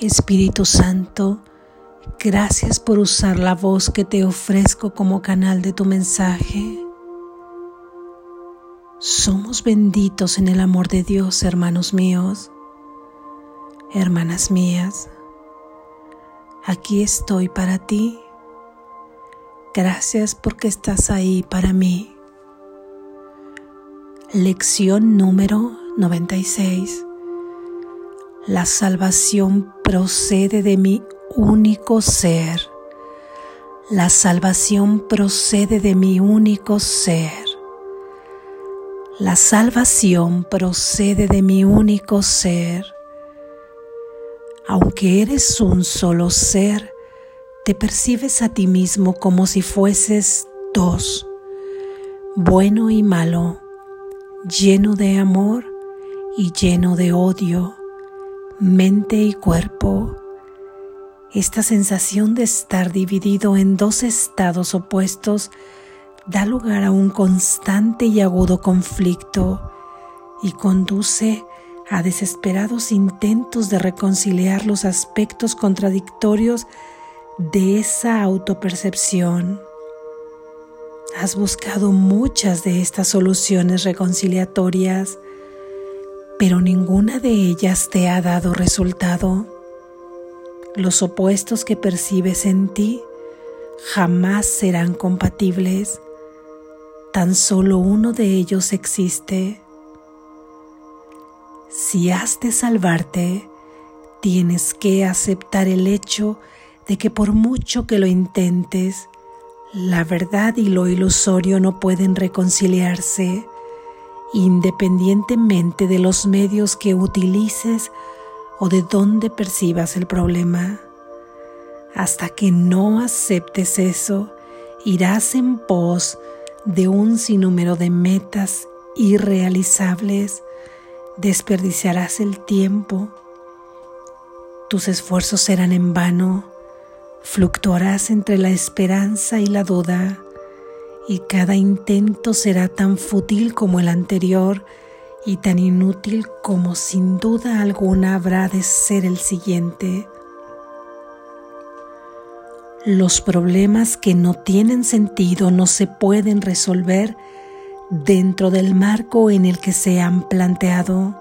Espíritu Santo, gracias por usar la voz que te ofrezco como canal de tu mensaje. Somos benditos en el amor de Dios, hermanos míos, hermanas mías. Aquí estoy para ti. Gracias porque estás ahí para mí. Lección número 96. La salvación procede de mi único ser. La salvación procede de mi único ser. La salvación procede de mi único ser. Aunque eres un solo ser, te percibes a ti mismo como si fueses dos, bueno y malo, lleno de amor y lleno de odio, mente y cuerpo. Esta sensación de estar dividido en dos estados opuestos da lugar a un constante y agudo conflicto y conduce a desesperados intentos de reconciliar los aspectos contradictorios de esa autopercepción. Has buscado muchas de estas soluciones reconciliatorias, pero ninguna de ellas te ha dado resultado. Los opuestos que percibes en ti jamás serán compatibles tan solo uno de ellos existe. Si has de salvarte, tienes que aceptar el hecho de que por mucho que lo intentes, la verdad y lo ilusorio no pueden reconciliarse independientemente de los medios que utilices o de dónde percibas el problema. Hasta que no aceptes eso, irás en pos de un sinnúmero de metas irrealizables, desperdiciarás el tiempo, tus esfuerzos serán en vano, fluctuarás entre la esperanza y la duda, y cada intento será tan fútil como el anterior y tan inútil como sin duda alguna habrá de ser el siguiente. Los problemas que no tienen sentido no se pueden resolver dentro del marco en el que se han planteado.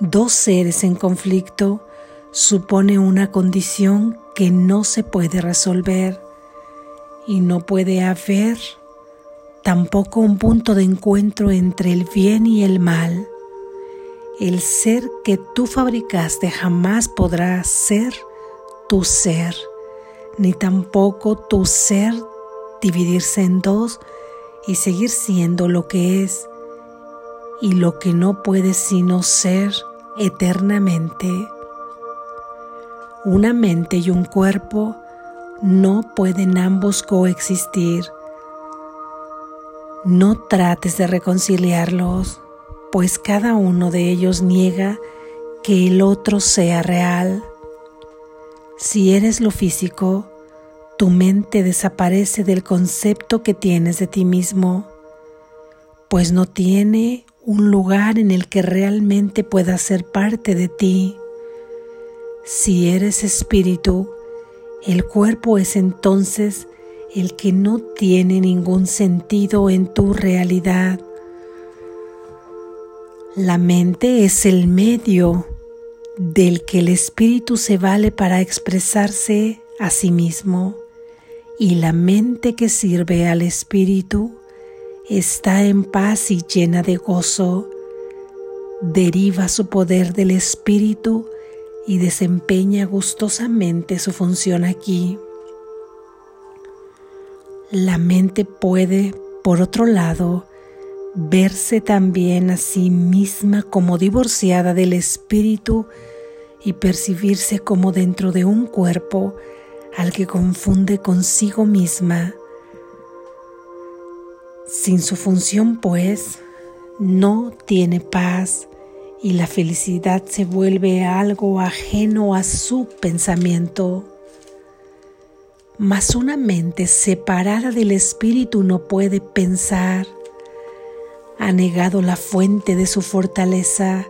Dos seres en conflicto supone una condición que no se puede resolver y no puede haber tampoco un punto de encuentro entre el bien y el mal. El ser que tú fabricaste jamás podrá ser tu ser ni tampoco tu ser dividirse en dos y seguir siendo lo que es y lo que no puede sino ser eternamente. Una mente y un cuerpo no pueden ambos coexistir. No trates de reconciliarlos, pues cada uno de ellos niega que el otro sea real. Si eres lo físico, tu mente desaparece del concepto que tienes de ti mismo, pues no tiene un lugar en el que realmente pueda ser parte de ti. Si eres espíritu, el cuerpo es entonces el que no tiene ningún sentido en tu realidad. La mente es el medio del que el espíritu se vale para expresarse a sí mismo y la mente que sirve al espíritu está en paz y llena de gozo, deriva su poder del espíritu y desempeña gustosamente su función aquí. La mente puede, por otro lado, verse también a sí misma como divorciada del espíritu y percibirse como dentro de un cuerpo al que confunde consigo misma. Sin su función, pues, no tiene paz y la felicidad se vuelve algo ajeno a su pensamiento. Mas una mente separada del espíritu no puede pensar. Ha negado la fuente de su fortaleza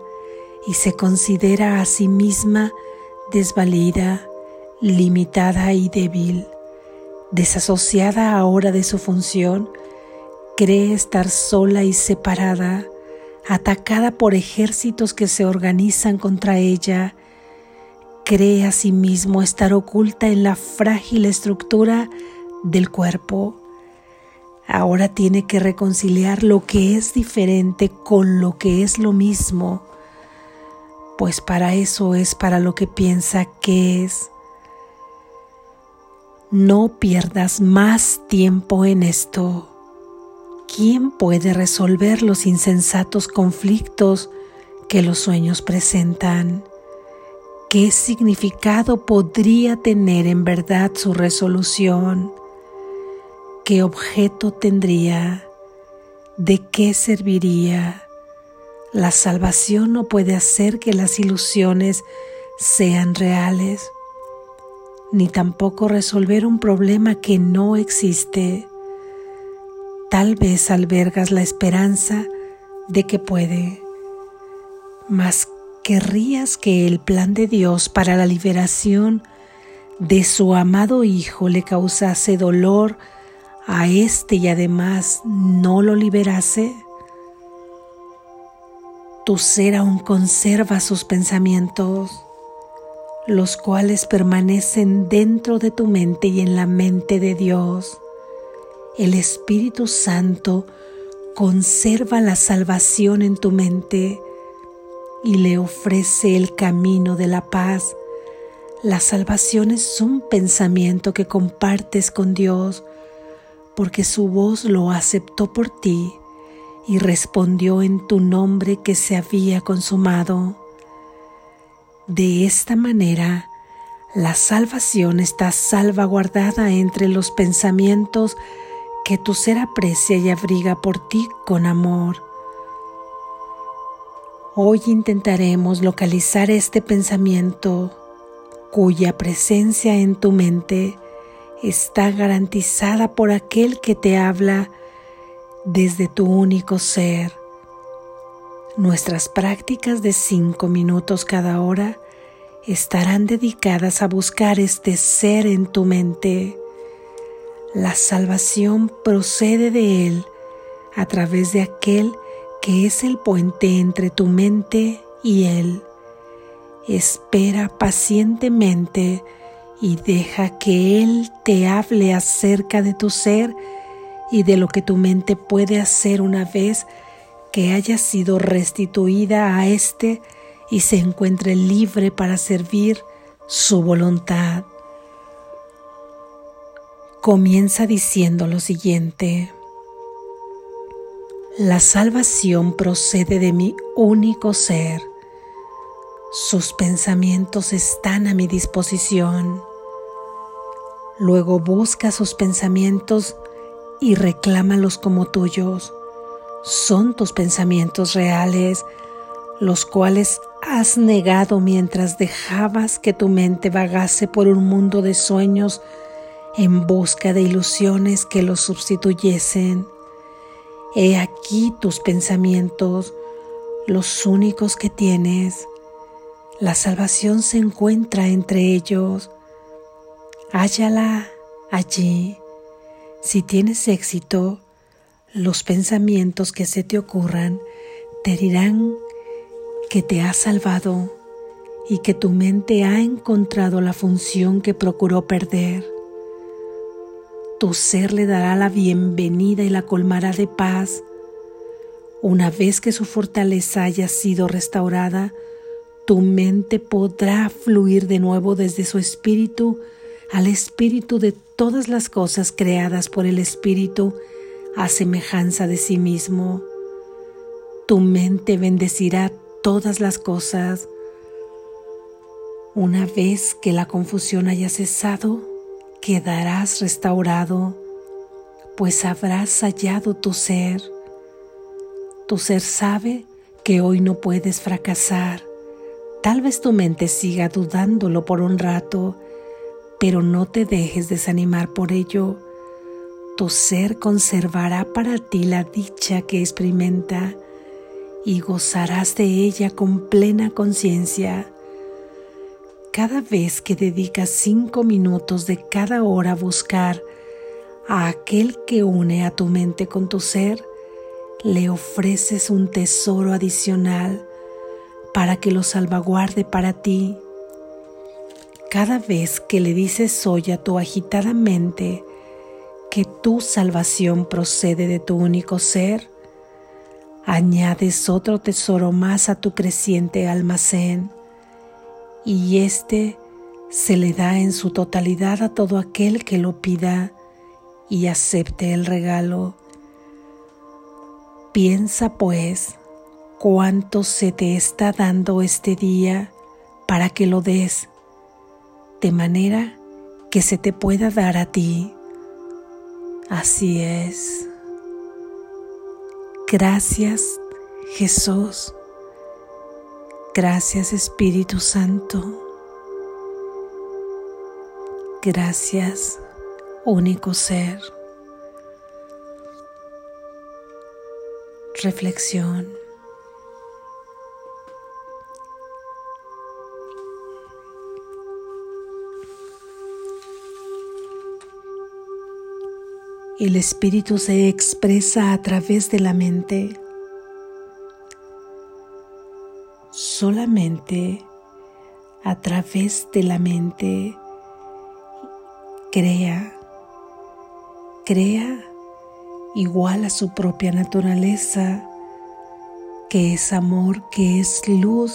y se considera a sí misma desvalida, limitada y débil, desasociada ahora de su función, cree estar sola y separada, atacada por ejércitos que se organizan contra ella, cree asimismo sí estar oculta en la frágil estructura del cuerpo. Ahora tiene que reconciliar lo que es diferente con lo que es lo mismo, pues para eso es para lo que piensa que es. No pierdas más tiempo en esto. ¿Quién puede resolver los insensatos conflictos que los sueños presentan? ¿Qué significado podría tener en verdad su resolución? ¿Qué objeto tendría? ¿De qué serviría? La salvación no puede hacer que las ilusiones sean reales, ni tampoco resolver un problema que no existe. Tal vez albergas la esperanza de que puede, mas querrías que el plan de Dios para la liberación de su amado Hijo le causase dolor a éste y además no lo liberase. Tu ser aún conserva sus pensamientos, los cuales permanecen dentro de tu mente y en la mente de Dios. El Espíritu Santo conserva la salvación en tu mente y le ofrece el camino de la paz. La salvación es un pensamiento que compartes con Dios porque su voz lo aceptó por ti y respondió en tu nombre que se había consumado. De esta manera, la salvación está salvaguardada entre los pensamientos que tu ser aprecia y abriga por ti con amor. Hoy intentaremos localizar este pensamiento cuya presencia en tu mente está garantizada por aquel que te habla desde tu único ser. Nuestras prácticas de cinco minutos cada hora estarán dedicadas a buscar este ser en tu mente la salvación procede de Él a través de aquel que es el puente entre tu mente y Él. Espera pacientemente y deja que Él te hable acerca de tu ser y de lo que tu mente puede hacer una vez que haya sido restituida a éste y se encuentre libre para servir su voluntad comienza diciendo lo siguiente. La salvación procede de mi único ser. Sus pensamientos están a mi disposición. Luego busca sus pensamientos y reclámalos como tuyos. Son tus pensamientos reales, los cuales has negado mientras dejabas que tu mente vagase por un mundo de sueños en busca de ilusiones que los sustituyesen. He aquí tus pensamientos, los únicos que tienes. La salvación se encuentra entre ellos. Hállala allí. Si tienes éxito, los pensamientos que se te ocurran te dirán que te has salvado y que tu mente ha encontrado la función que procuró perder tu ser le dará la bienvenida y la colmará de paz. Una vez que su fortaleza haya sido restaurada, tu mente podrá fluir de nuevo desde su espíritu al espíritu de todas las cosas creadas por el espíritu a semejanza de sí mismo. Tu mente bendecirá todas las cosas. Una vez que la confusión haya cesado, quedarás restaurado, pues habrás hallado tu ser. Tu ser sabe que hoy no puedes fracasar. Tal vez tu mente siga dudándolo por un rato, pero no te dejes desanimar por ello. Tu ser conservará para ti la dicha que experimenta y gozarás de ella con plena conciencia. Cada vez que dedicas cinco minutos de cada hora a buscar a aquel que une a tu mente con tu ser, le ofreces un tesoro adicional para que lo salvaguarde para ti. Cada vez que le dices hoy a tu agitada mente que tu salvación procede de tu único ser, añades otro tesoro más a tu creciente almacén y éste se le da en su totalidad a todo aquel que lo pida y acepte el regalo. Piensa pues cuánto se te está dando este día para que lo des, de manera que se te pueda dar a ti. Así es. Gracias Jesús. Gracias Espíritu Santo. Gracias único ser. Reflexión. El espíritu se expresa a través de la mente. Solamente a través de la mente crea, crea igual a su propia naturaleza, que es amor, que es luz,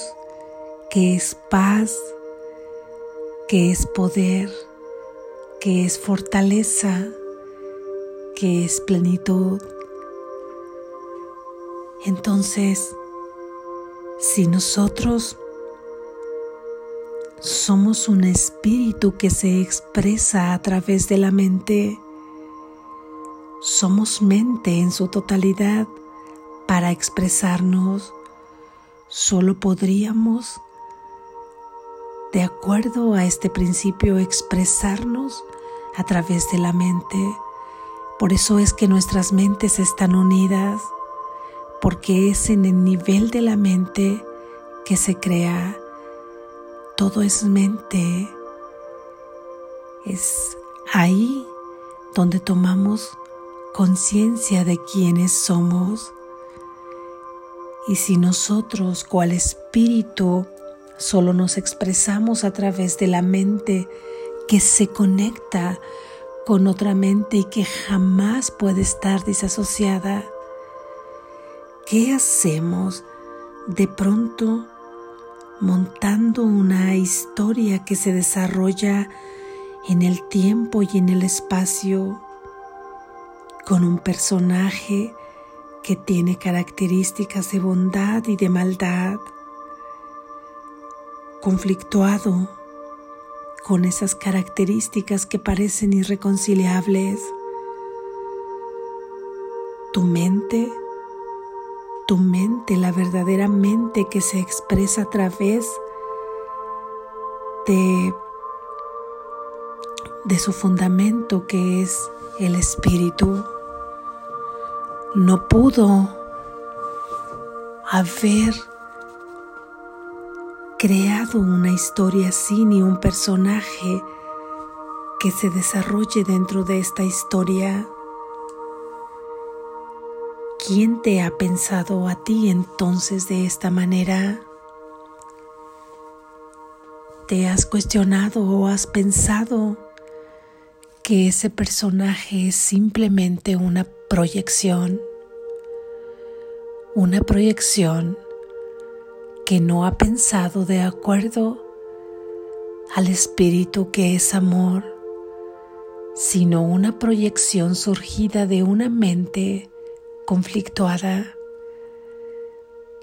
que es paz, que es poder, que es fortaleza que es plenitud. Entonces, si nosotros somos un espíritu que se expresa a través de la mente, somos mente en su totalidad. Para expresarnos, solo podríamos, de acuerdo a este principio, expresarnos a través de la mente. Por eso es que nuestras mentes están unidas, porque es en el nivel de la mente que se crea. Todo es mente. Es ahí donde tomamos conciencia de quiénes somos. Y si nosotros, cual espíritu, solo nos expresamos a través de la mente que se conecta con otra mente y que jamás puede estar disasociada. ¿Qué hacemos de pronto montando una historia que se desarrolla en el tiempo y en el espacio con un personaje que tiene características de bondad y de maldad, conflictuado con esas características que parecen irreconciliables. Tu mente, tu mente, la verdadera mente que se expresa a través de, de su fundamento que es el espíritu, no pudo haber creado una historia así ni un personaje que se desarrolle dentro de esta historia. ¿Quién te ha pensado a ti entonces de esta manera? ¿Te has cuestionado o has pensado que ese personaje es simplemente una proyección? Una proyección que no ha pensado de acuerdo al espíritu que es amor, sino una proyección surgida de una mente conflictuada,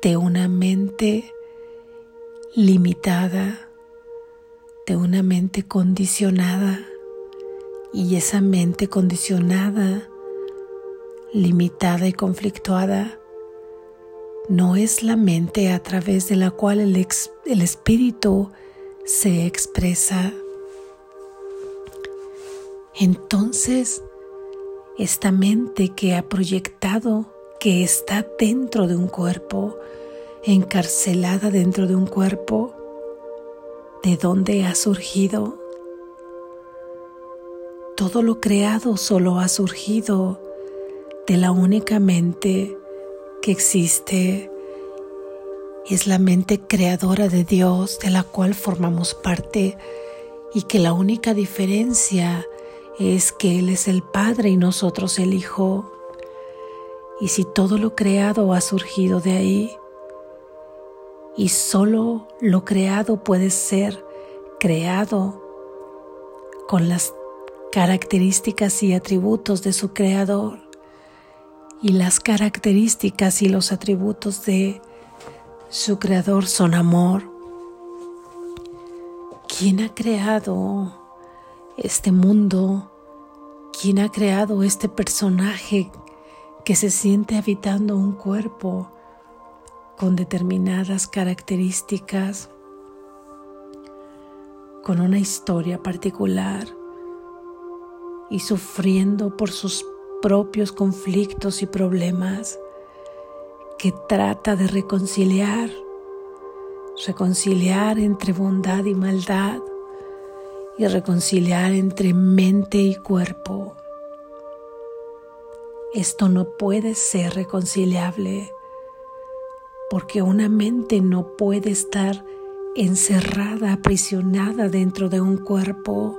de una mente limitada, de una mente condicionada. Y esa mente condicionada, limitada y conflictuada, no es la mente a través de la cual el, espíritu se expresa. Entonces, esta mente que ha proyectado, que está dentro de un cuerpo, encarcelada dentro de un cuerpo, de dónde ha surgido? Todo lo creado solo ha surgido de la única mente que existe. Es la mente creadora de Dios de la cual formamos parte y que la única diferencia es que Él es el Padre y nosotros el Hijo. Y si todo lo creado ha surgido de ahí, y solo lo creado puede ser creado con las características y atributos de su creador, y las características y los atributos de su creador son amor. ¿Quién ha creado este mundo? ¿Quién ha creado este personaje que se siente habitando un cuerpo con determinadas características, con una historia particular y sufriendo por sus propios conflictos y problemas que trata de reconciliar, reconciliar entre bondad y maldad y reconciliar entre mente y cuerpo. Esto no puede ser reconciliable porque una mente no puede estar encerrada, aprisionada dentro de un cuerpo.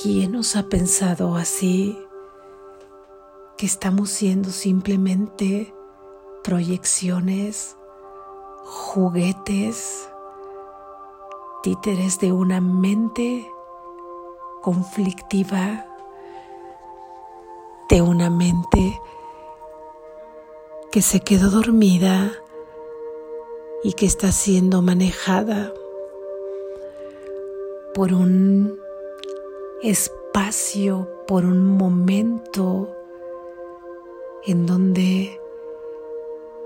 ¿Quién nos ha pensado así? Que estamos siendo simplemente proyecciones, juguetes, títeres de una mente conflictiva de una mente que se quedó dormida y que está siendo manejada por un espacio, por un momento en donde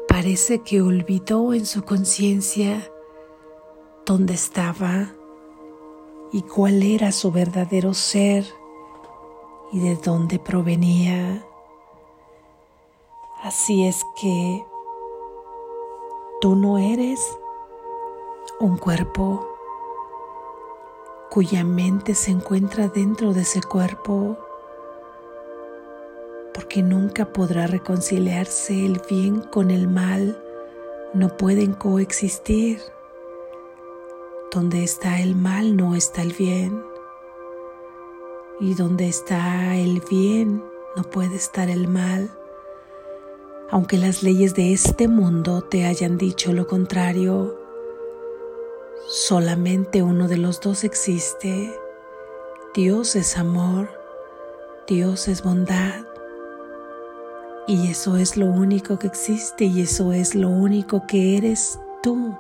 parece que olvidó en su conciencia dónde estaba y cuál era su verdadero ser y de dónde provenía. Así es que tú no eres un cuerpo cuya mente se encuentra dentro de ese cuerpo, porque nunca podrá reconciliarse el bien con el mal, no pueden coexistir. Donde está el mal no está el bien. Y donde está el bien no puede estar el mal. Aunque las leyes de este mundo te hayan dicho lo contrario, solamente uno de los dos existe. Dios es amor, Dios es bondad. Y eso es lo único que existe y eso es lo único que eres tú.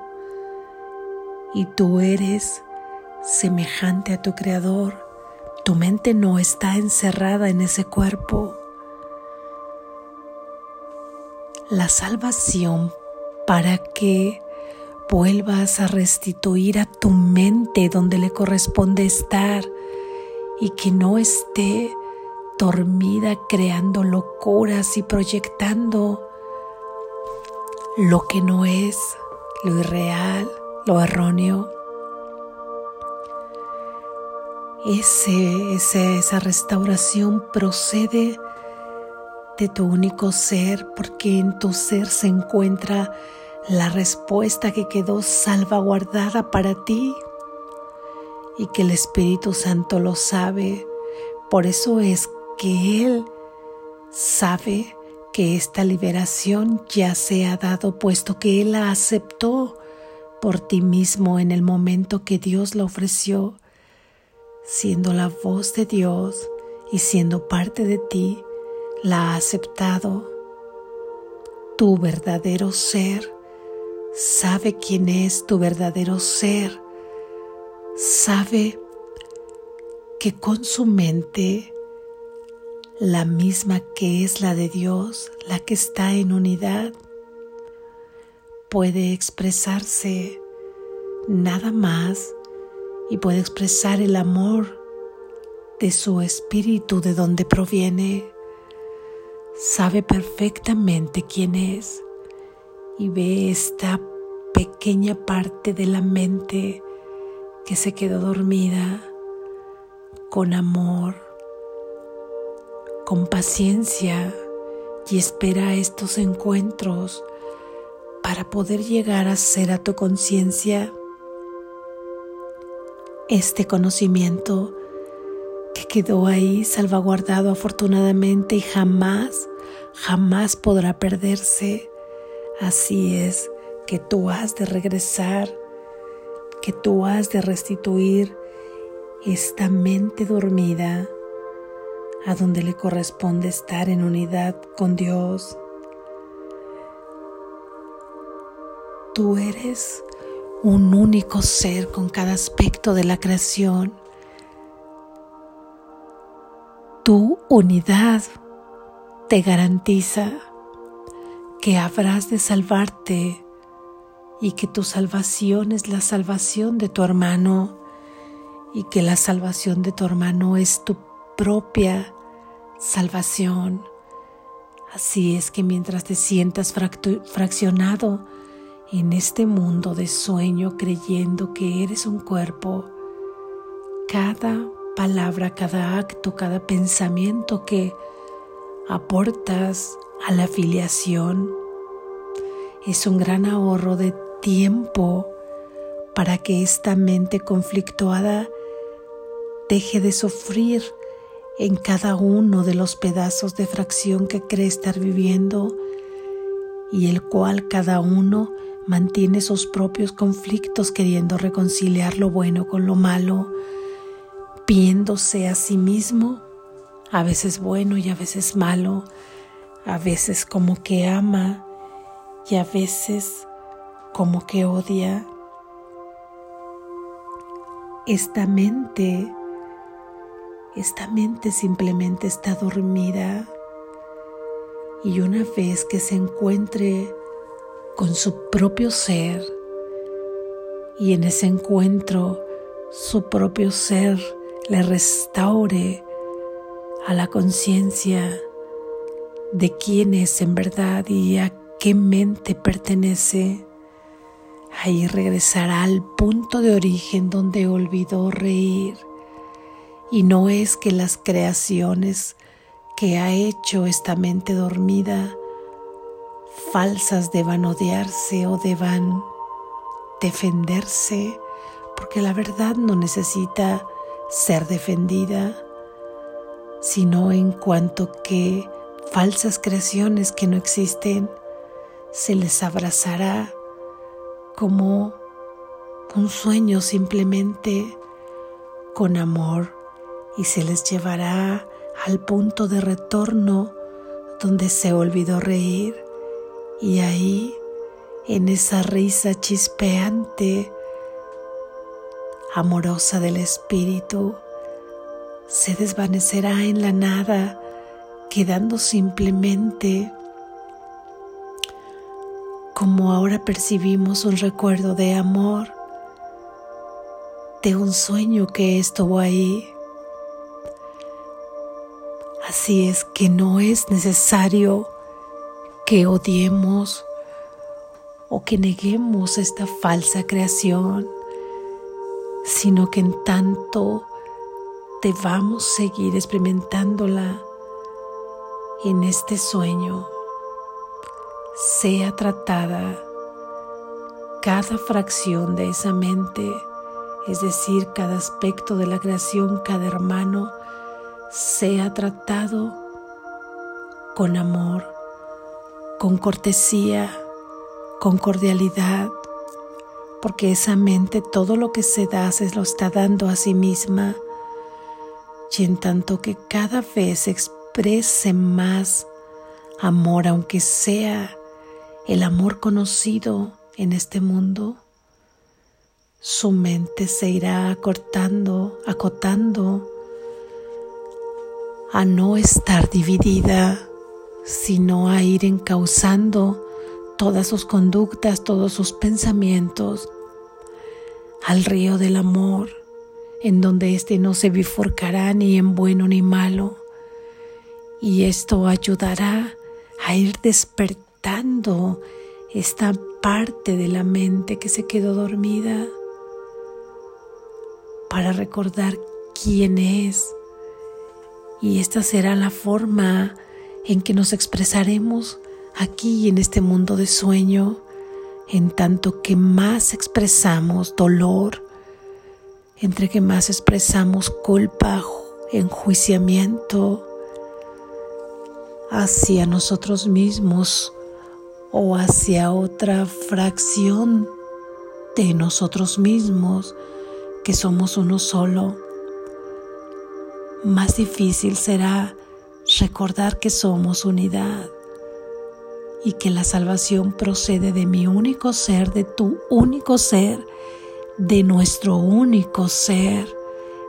Y tú eres semejante a tu Creador tu mente no está encerrada en ese cuerpo. La salvación para que vuelvas a restituir a tu mente donde le corresponde estar y que no esté dormida creando locuras y proyectando lo que no es, lo irreal, lo erróneo. Ese, esa restauración procede de tu único ser, porque en tu ser se encuentra la respuesta que quedó salvaguardada para ti y que el Espíritu Santo lo sabe. Por eso es que Él sabe que esta liberación ya se ha dado, puesto que Él la aceptó por ti mismo en el momento que Dios la ofreció siendo la voz de Dios y siendo parte de ti, la ha aceptado. Tu verdadero ser sabe quién es tu verdadero ser, sabe que con su mente, la misma que es la de Dios, la que está en unidad, puede expresarse nada más y puede expresar el amor de su espíritu, de donde proviene. Sabe perfectamente quién es y ve esta pequeña parte de la mente que se quedó dormida con amor, con paciencia y espera estos encuentros para poder llegar a ser a tu conciencia este conocimiento que quedó ahí salvaguardado afortunadamente y jamás, jamás podrá perderse. Así es que tú has de regresar, que tú has de restituir esta mente dormida a donde le corresponde estar en unidad con Dios. Tú eres un único ser con cada aspecto de la creación. Tu unidad te garantiza que habrás de salvarte y que tu salvación es la salvación de tu hermano y que la salvación de tu hermano es tu propia salvación. Así es que mientras te sientas fraccionado en este mundo de sueño creyendo que eres un cuerpo, cada palabra, cada acto, cada pensamiento que aportas a la afiliación es un gran ahorro de tiempo para que esta mente conflictuada deje de sufrir en cada uno de los pedazos de fracción que cree estar viviendo y el cual cada uno mantiene sus propios conflictos queriendo reconciliar lo bueno con lo malo, viéndose a sí mismo, a veces bueno y a veces malo, a veces como que ama y a veces como que odia. Esta mente, esta mente simplemente está dormida y una vez que se encuentre con su propio ser y en ese encuentro su propio ser le restaure a la conciencia de quién es en verdad y a qué mente pertenece. Ahí regresará al punto de origen donde olvidó reír. Y no es que las creaciones que ha hecho esta mente dormida falsas deban odiarse o deban defenderse, porque la verdad no necesita ser defendida, sino en cuanto que falsas creaciones que no existen, se les abrazará como un sueño simplemente con amor y se les llevará al punto de retorno donde se olvidó reír y ahí, en esa risa chispeante, amorosa del espíritu, se desvanecerá en la nada, quedando simplemente como ahora percibimos un recuerdo de amor, de un sueño que estuvo ahí. Así es que no es necesario que odiemos o que neguemos esta falsa creación, sino que en tanto debamos seguir experimentándola en este sueño, sea tratada cada fracción de esa mente, es decir, cada aspecto de la creación, cada hermano, sea tratado con amor, con cortesía, con cordialidad, porque esa mente todo lo que se da se lo está dando a sí misma, y en tanto que cada vez exprese más amor, aunque sea el amor conocido en este mundo, su mente se irá acortando, acotando a no estar dividida sino a ir encauzando todas sus conductas, todos sus pensamientos al río del amor, en donde éste no se bifurcará ni en bueno ni malo. Y esto ayudará a ir despertando esta parte de la mente que se quedó dormida para recordar quién es. Y esta será la forma en que nos expresaremos aquí en este mundo de sueño, en tanto que más expresamos dolor, entre que más expresamos culpa, enjuiciamiento hacia nosotros mismos o hacia otra fracción de nosotros mismos, que somos uno solo, más difícil será recordar que somos unidad y que la salvación procede de mi único ser, de tu único ser, de nuestro único ser.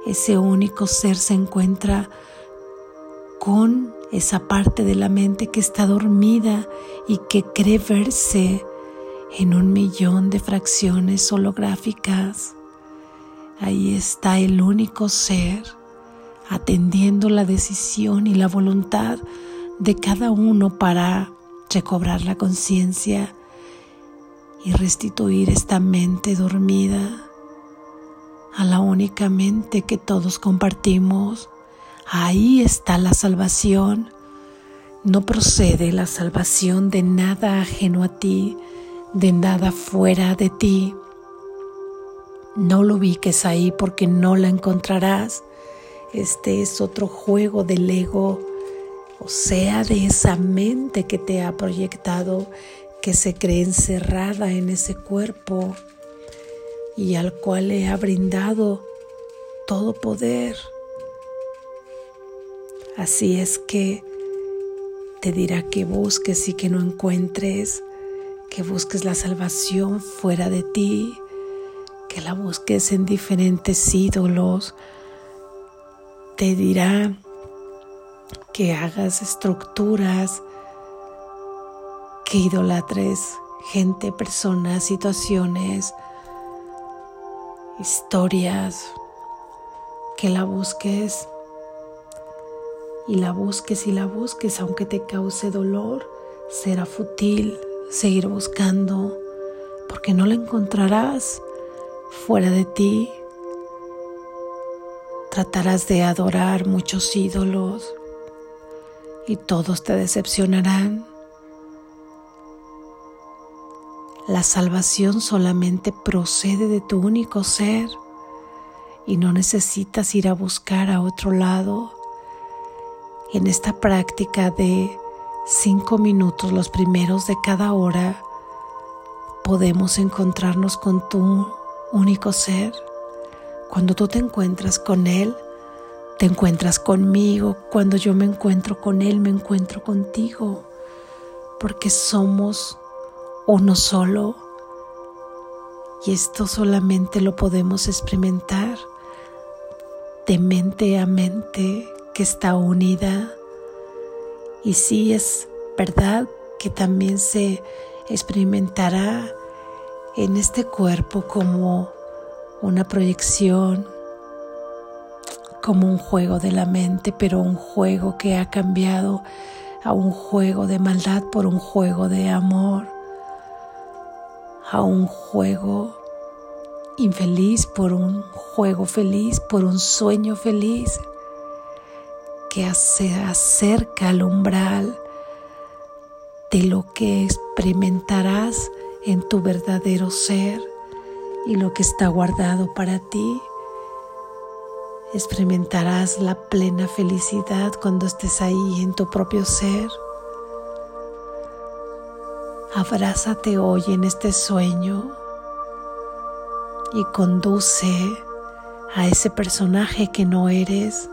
Ese único ser se encuentra con esa parte de la mente que está dormida y que cree verse en un millón de fracciones holográficas. Ahí está el único ser atendiendo la decisión y la voluntad de cada uno para recobrar la conciencia y restituir esta mente dormida a la única mente que todos compartimos. Ahí está la salvación. No procede la salvación de nada ajeno a ti, de nada fuera de ti. No lo ubiques ahí porque no la encontrarás. Este es otro juego del ego, o sea, de esa mente que te ha proyectado, que se cree encerrada en ese cuerpo y al cual le ha brindado todo poder. Así es que te dirá que busques y que no encuentres, que busques la salvación fuera de ti, que la busques en diferentes ídolos. Te dirá que hagas estructuras, que idolatres gente, personas, situaciones, historias, que la busques y la busques y la busques, aunque te cause dolor, será fútil seguir buscando, porque no la encontrarás fuera de ti. Tratarás de adorar muchos ídolos y todos te decepcionarán. La salvación solamente procede de tu único ser y no necesitas ir a buscar a otro lado. En esta práctica de cinco minutos, los primeros de cada hora, podemos encontrarnos con tu único ser. Cuando tú te encuentras con Él, te encuentras conmigo. Cuando yo me encuentro con Él, me encuentro contigo. Porque somos uno solo. Y esto solamente lo podemos experimentar de mente a mente que está unida. Y sí es verdad que también se experimentará en este cuerpo como una proyección, como un juego de la mente, pero un juego que ha cambiado a un juego de maldad por un juego de amor, a un juego infeliz por un juego feliz, por un sueño feliz que se acerca al umbral de lo que experimentarás en tu verdadero ser y lo que está guardado para ti. Experimentarás la plena felicidad cuando estés ahí en tu propio ser. Abrázate hoy en este sueño y conduce a ese personaje que no eres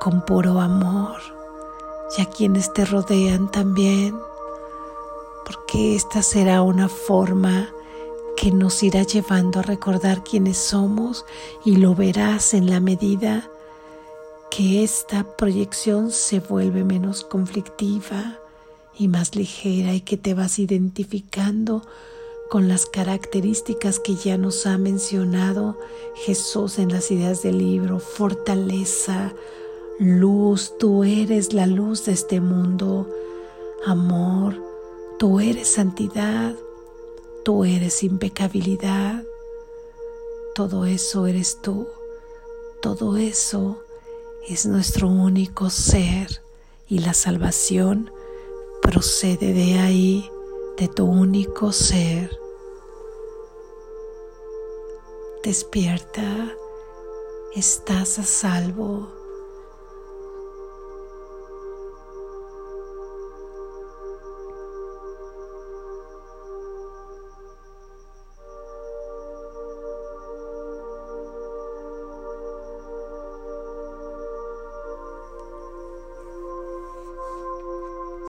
con puro amor y a quienes te rodean también, porque esta será una forma que nos irá llevando a recordar quiénes somos y lo verás en la medida que esta proyección se vuelve menos conflictiva y más ligera y que te vas identificando con las características que ya nos ha mencionado Jesús en las ideas del libro, fortaleza, luz, tú eres la luz de este mundo, amor, Tú eres santidad, tú eres impecabilidad, todo eso eres tú, todo eso es nuestro único ser. Y la salvación procede de ahí, de tu único ser. Despierta, estás a salvo